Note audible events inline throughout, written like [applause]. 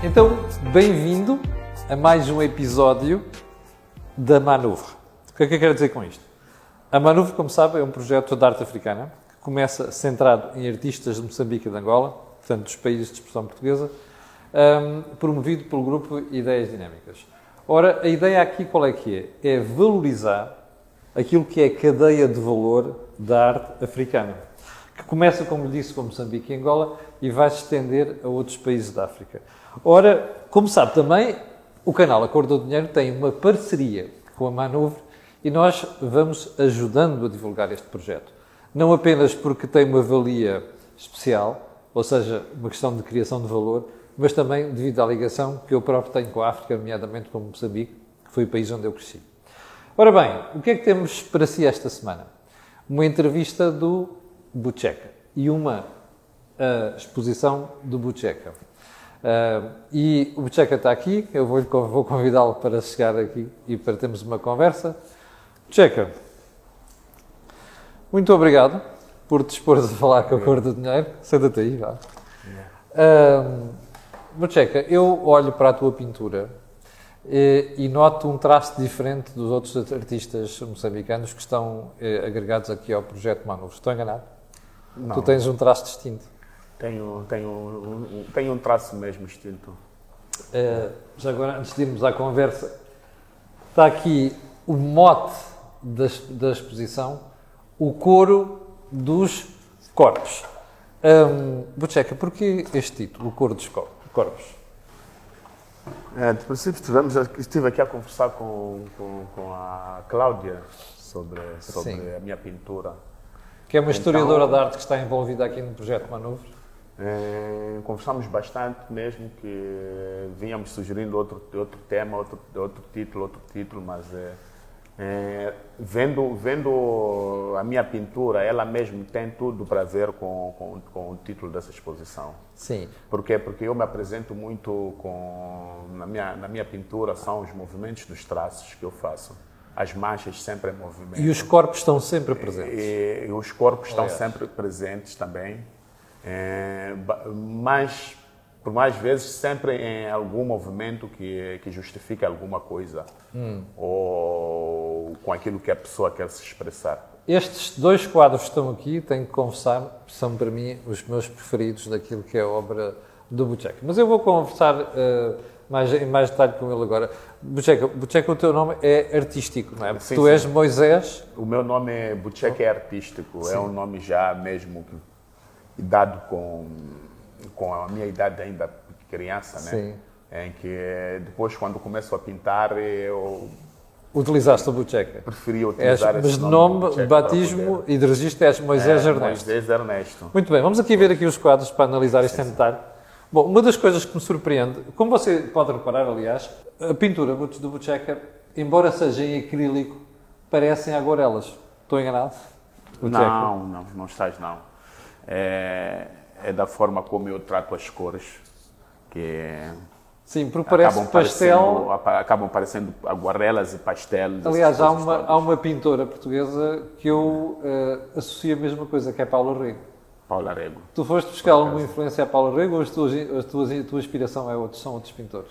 Então, bem-vindo a mais um episódio da Manuvre. O que é que eu quero dizer com isto? A Manuvre, como sabe, é um projeto de arte africana que começa centrado em artistas de Moçambique e de Angola, portanto, dos países de expressão portuguesa, um, promovido pelo grupo Ideias Dinâmicas. Ora, a ideia aqui qual é que é? É valorizar aquilo que é a cadeia de valor da arte africana, que começa, como disse, com Moçambique e Angola e vai se estender a outros países da África. Ora, como sabe também, o canal Acordo do Dinheiro tem uma parceria com a Manuvre e nós vamos ajudando a divulgar este projeto. Não apenas porque tem uma valia especial, ou seja, uma questão de criação de valor, mas também devido à ligação que eu próprio tenho com a África, nomeadamente com Moçambique, que foi o país onde eu cresci. Ora bem, o que é que temos para si esta semana? Uma entrevista do Bucheca e uma uh, exposição do Bucheca. Uh, e o Bucheca está aqui, eu vou, vou convidá-lo para chegar aqui e para termos uma conversa. Bucheca, muito obrigado por te expor a falar com a cor do dinheiro. Senta-te aí, vá. Uh, Bucheca, eu olho para a tua pintura e, e noto um traço diferente dos outros artistas moçambicanos que estão eh, agregados aqui ao projeto Manus. Estou enganado? Não. Tu tens um traço distinto. Tenho, tenho, um, tenho um traço mesmo distinto. Uh, já agora, antes de irmos à conversa, está aqui o mote da, da exposição, o coro dos corpos. Um, Bucheca, porquê este título, o coro dos corpos? É, de princípio, tivemos, estive aqui a conversar com, com, com a Cláudia sobre, sobre a minha pintura. Que é uma historiadora então, de arte que está envolvida aqui no projeto Manuvre. É, conversamos bastante mesmo que vínhamos sugerindo outro, outro tema, outro, outro título, outro título, mas é, é, vendo, vendo a minha pintura, ela mesmo tem tudo para ver com, com, com, o título dessa exposição. Sim. Por quê? Porque eu me apresento muito com. Na minha, na minha pintura são os movimentos dos traços que eu faço. As manchas sempre em movimento. E os corpos estão sempre presentes. E, e os corpos Aliás. estão sempre presentes também. É, mas por mais vezes sempre em algum movimento que, que justifique alguma coisa hum. ou com aquilo que a pessoa quer se expressar. Estes dois quadros que estão aqui, tenho que confessar, são para mim os meus preferidos daquilo que é a obra do Bucheca. Mas eu vou conversar uh, mais, em mais detalhe com ele agora. Bucheca, Bucheca, o teu nome é artístico, não é? Sim, tu sim. és Moisés. O meu nome é Bucheca é artístico, sim. é um nome já mesmo dado com com a minha idade ainda criança, né? Sim. Em que depois, quando começo a pintar, eu. Utilizaste o Bucheca? Preferi utilizar és, esse nome. Mas de nome, batismo e de registro és Moisés é, Ernesto. Moisés Ernesto. Muito bem, vamos aqui ver aqui os quadros para analisar isto em detalhe. Bom, uma das coisas que me surpreende, como você pode reparar, aliás, a pintura do Bucheca, embora seja em acrílico, parecem aguarelas. Estou enganado? Não, não, não estás não. É, é da forma como eu trato as cores, que Sim, porque parece acabam pastel. Parecendo, acabam parecendo aguarelas e pastéis. Aliás, há uma, há uma pintora portuguesa que eu uh, associo a mesma coisa, que é Paula Rego. Paula Rego. Tu foste buscar alguma influência a Paula Rego ou as tuas, as tuas, a tua inspiração é outros, são outros pintores?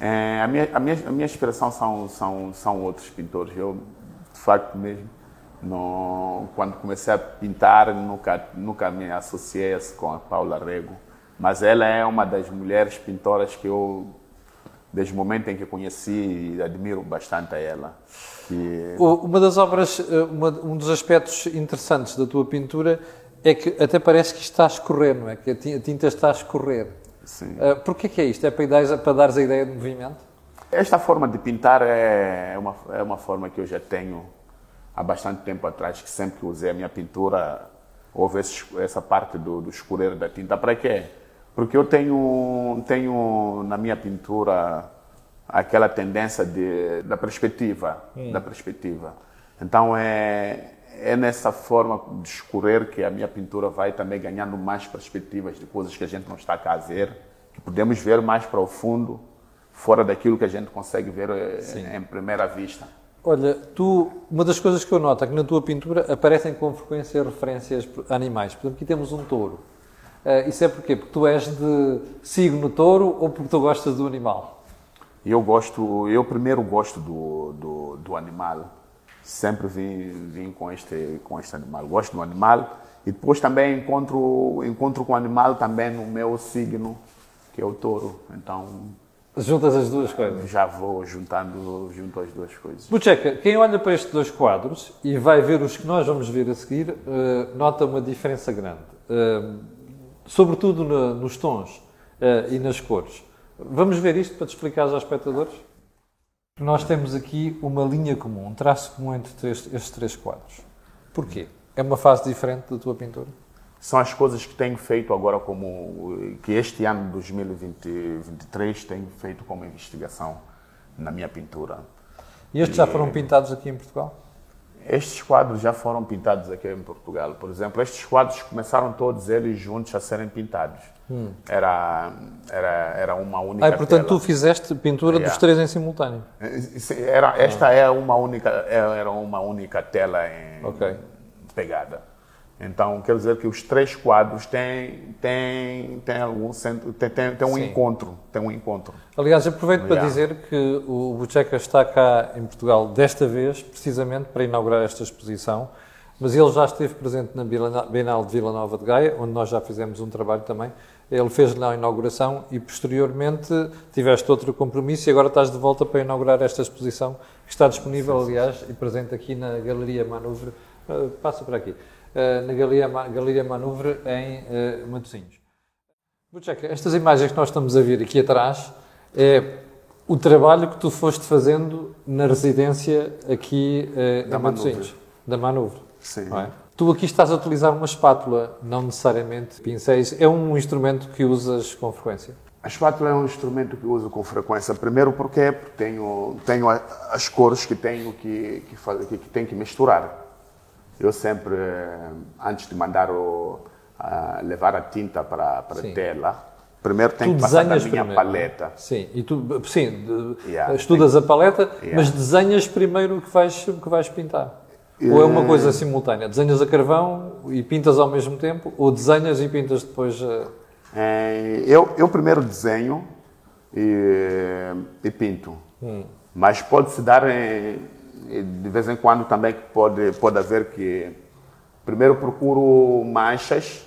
É, a, minha, a, minha, a minha inspiração são, são, são outros pintores. Eu, de facto, mesmo quando comecei a pintar, nunca, nunca me associei com a Paula Rego, mas ela é uma das mulheres pintoras que eu, desde o momento em que conheci, admiro bastante a ela. Que... Uma das obras, eh, uma, um dos aspectos interessantes da tua pintura é que até parece que está a escorrer, não é? Que a tinta está a escorrer. Sim. Uh, Porquê que é isto? É para, dar, para dares a ideia de movimento? Esta forma de pintar é uma, é uma forma que eu já tenho há bastante tempo atrás, que sempre que usei a minha pintura, houve esse, essa parte do, do escureiro da tinta. Para quê? Porque eu tenho, tenho na minha pintura aquela tendência de, da perspectiva, hum. da perspectiva. Então é, é nessa forma de escurecer que a minha pintura vai também ganhando mais perspectivas de coisas que a gente não está a ver, que podemos ver mais para o fundo, fora daquilo que a gente consegue ver eh, Sim. em primeira vista. Olha, tu, uma das coisas que eu noto é que na tua pintura aparecem com frequência referências a animais. Por exemplo, aqui temos um touro. Uh, isso é porquê? Porque tu és de signo touro ou porque tu gostas do animal? Eu gosto, eu primeiro gosto do, do, do animal. Sempre vim, vim com, este, com este animal. Gosto do animal e depois também encontro, encontro com o animal também no meu signo, que é o touro. Então. Juntas as duas coisas? Já vou juntando junto as duas coisas. Bucheca, quem olha para estes dois quadros e vai ver os que nós vamos ver a seguir, uh, nota uma diferença grande. Uh, sobretudo no, nos tons uh, e nas cores. Vamos ver isto para te explicar aos espectadores? Nós temos aqui uma linha comum, um traço comum entre estes três quadros. Porquê? É uma fase diferente da tua pintura? São as coisas que tenho feito agora como que este ano de 2023 tenho feito como investigação na minha pintura. E estes e, já foram pintados aqui em Portugal? Estes quadros já foram pintados aqui em Portugal. Por exemplo, estes quadros começaram todos eles juntos a serem pintados. Hum. Era, era, era uma única ah, portanto, tela. tu fizeste pintura yeah. dos três em simultâneo? Era, esta ah. é uma única, é, era uma única tela em, okay pegada. Então, quer dizer que os três quadros têm, têm, têm algum centro, têm, têm, têm um Sim. encontro, têm um encontro. Aliás, aproveito para dizer que o Bucheca está cá em Portugal desta vez, precisamente para inaugurar esta exposição, mas ele já esteve presente na Bienal de Vila Nova de Gaia, onde nós já fizemos um trabalho também. Ele fez na inauguração e posteriormente tiveste outro compromisso e agora estás de volta para inaugurar esta exposição que está disponível, aliás, e presente aqui na Galeria Manuvre eh, passa por aqui, na Galeria, Galeria Manuvre, em uh, Matosinhos. Bucheca, estas imagens que nós estamos a ver aqui atrás é o trabalho que tu foste fazendo na residência aqui uh, da em Matosinhos, da Manuvre. Sim. É? Tu aqui estás a utilizar uma espátula, não necessariamente pincéis. É um instrumento que usas com frequência? A espátula é um instrumento que uso com frequência. Primeiro porque tenho, tenho as cores que tenho que, que, que, que tenho que misturar. Eu sempre, eh, antes de mandar o, uh, levar a tinta para, a tela, primeiro tenho que passar da minha primeiro, paleta. Sim, e tu, sim, yeah, estudas a paleta, yeah. mas desenhas primeiro o que vais, que vais pintar. Ou é uma coisa simultânea? Desenhas a carvão e pintas ao mesmo tempo? Ou desenhas e pintas depois? A... É, eu, eu primeiro desenho e, e pinto. Hum. Mas pode-se dar em, de vez em quando também pode, pode haver que primeiro procuro manchas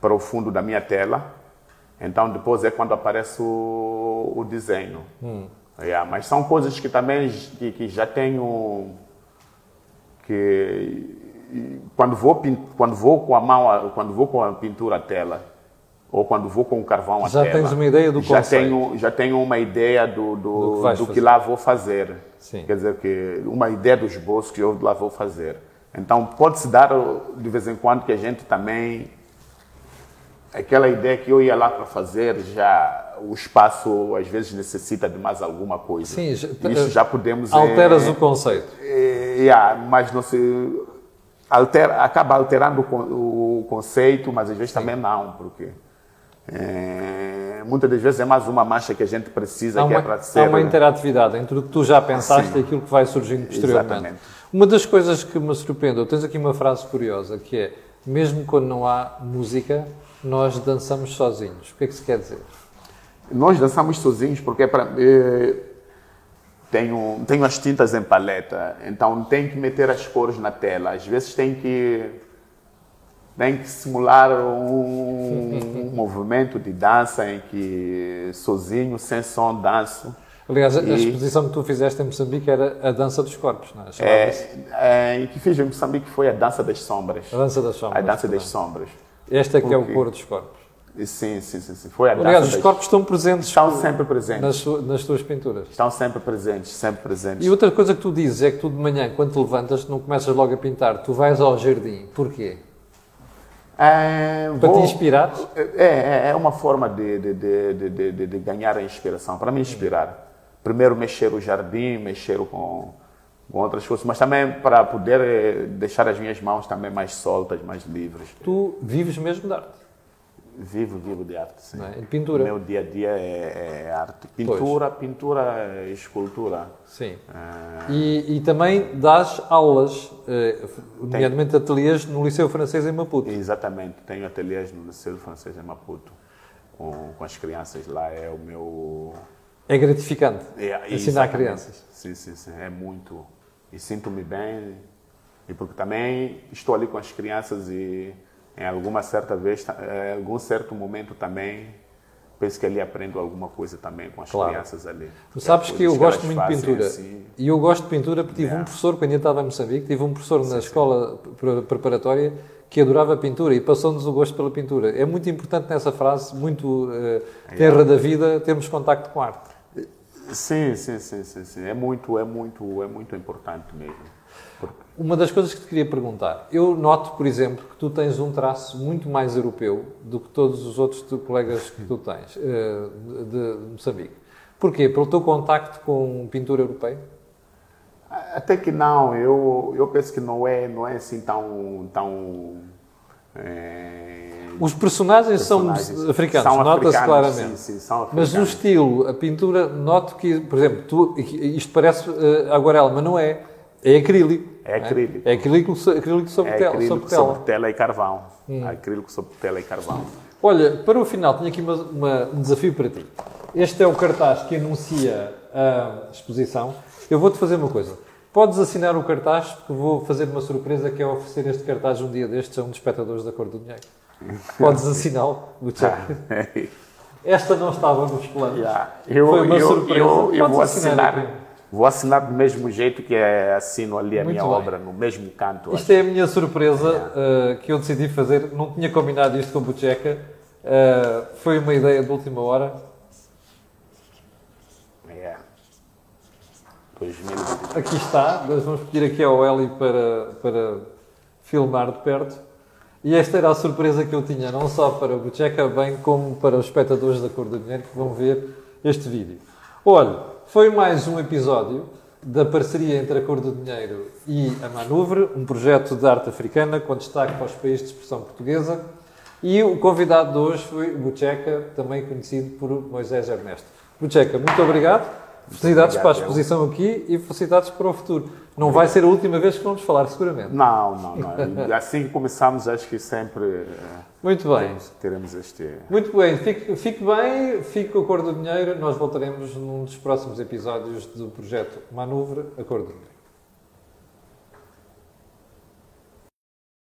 para o fundo da minha tela, então depois é quando aparece o, o desenho. Hum. Yeah, mas são coisas que também que, que já tenho que quando vou quando vou com a mão quando vou com a pintura à tela ou quando vou com o carvão já tela, tens uma ideia do já conceito. tenho já tenho uma ideia do do, do, que, do que lá vou fazer Sim. quer dizer que uma ideia do esboço que eu lá vou fazer então pode se dar de vez em quando que a gente também aquela ideia que eu ia lá para fazer já o espaço às vezes necessita de mais alguma coisa Sim, isso já podemos alteras é, o conceito é, yeah, mas não se altera acaba alterando o, o conceito mas às vezes Sim. também não porque é, muitas das vezes é mais uma mancha que a gente precisa, uma, que é para ser... Há uma interatividade entre o que tu já pensaste e aquilo que vai surgindo posteriormente. Exatamente. Uma das coisas que me surpreendeu, tens aqui uma frase curiosa, que é, mesmo quando não há música, nós dançamos sozinhos. O que é que se quer dizer? Nós dançamos sozinhos porque é para... Eh, tenho, tenho as tintas em paleta, então tenho que meter as cores na tela. Às vezes tem que tem que simular um, um [laughs] movimento de dança em que sozinho, sem som, danço. Aliás, e, a exposição que tu fizeste em Moçambique era a dança dos corpos, não é? É, é, que fiz em Moçambique foi a dança das sombras. A dança das sombras. A dança das sombras. Esta é que é o cor dos corpos. Sim, sim, sim, sim. Foi a Aliás, os das... corpos estão presentes. Estão sempre presentes. Nas, nas tuas pinturas. Estão sempre presentes, sempre presentes. E outra coisa que tu dizes é que tu de manhã, quando te levantas, não começas logo a pintar, tu vais ao jardim. Porquê? É, para vou, te inspirar? É, é, é uma forma de, de, de, de, de ganhar a inspiração, para me inspirar. Primeiro mexer o jardim, mexer com, com outras coisas, mas também para poder deixar as minhas mãos também mais soltas, mais livres. Tu vives mesmo de arte? Vivo, vivo de arte, sim. é? Pintura. O meu dia a dia é, é arte. Pintura, pintura e escultura. Sim. Ah, E, e também dás aulas, eh, nomeadamente ateliês no Liceu Francês em Maputo. exatamente. Tenho ateliês no Liceu Francês em Maputo. Com, com as crianças lá é o meu... É gratificante É, ensinar exatamente. crianças. Sim, sim, sim. É muito. E sinto-me bem. E porque também estou ali com as crianças e em alguma certa vez, em algum certo momento também, penso que ali aprendo alguma coisa também com as Claro. crianças ali. Tu sabes que eu gosto muito de pintura. assim. E eu gosto de pintura porque tive um professor, quando eu estava em Moçambique, tive um professor na escola pre- preparatória que adorava pintura e passou-nos o gosto pela pintura. É muito importante nessa frase, muito eh, terra da vida, termos contacto com a arte. Sim, sim, sim, sim, sim. É muito, é muito, é muito importante mesmo. Porque Uma das coisas que te queria perguntar, eu noto, por exemplo, que tu tens um traço muito mais europeu do que todos os outros colegas que tu tens eh, de, Moçambique. Porquê? Pelo teu contacto com pintura europeia? Até que não, eu, eu penso que não é, não é assim tão. tão é, Os personagens, personagens. são africanos, São nota-se claramente. Sim, sim, são Mas o estilo, a pintura, noto que, por exemplo, tu, isto parece eh, aguarela, mas não é. É acrílico. É acrílico. É acrílico, so- acrílico sobre, É acrílico sobre tela. Hum. sobre tela e carvão. Acrílico sobre tela e carvão. Olha, para o final, tenho aqui uma- uma- um desafio para ti. Este é o cartaz que anuncia a exposição. Eu vou-te fazer uma coisa. Podes assinar o cartaz, porque vou fazer uma surpresa que é oferecer este cartaz um dia destes a um dos espectadores da Cor do Dinheiro. Podes [laughs] assiná-lo, Bucheca. Esta não estava nos planos. Yeah. Eu, Foi uma eu, surpresa. Eu, eu vou assinar assinar. Vou assinar do mesmo jeito que é, assino ali a Muito minha bem. obra, no mesmo canto. Isto é a minha surpresa uh, que eu decidi fazer. Não tinha combinado isto com o Bucheca. Uh, foi uma ideia de última hora. É. 2023. Aqui está. Nós vamos pedir aqui ao Eli para, para filmar de perto. E esta era a surpresa que eu tinha, não só para o Bucheca, bem como para os espectadores da Cor do Dinheiro que vão ver este vídeo. Olha, foi mais um episódio da parceria entre a Cor do Dinheiro e a Manuvre, um projeto de arte africana com destaque para os países de expressão portuguesa. E o convidado de hoje foi Bucheca, também conhecido por Moisés Ernesto. Bucheca, muito obrigado. Felicidades para a exposição aqui e felicidades para o futuro. Não vai ser a última vez que vamos falar, seguramente. Não, não, não. [laughs] Assim que começamos, acho que sempre eh, Muito bem. teremos, teremos este. Muito bem. Fique, fique bem, fique com a Cor do Dinheiro. Nós voltaremos num dos próximos episódios do projeto Manuvre, a Cor do Dinheiro.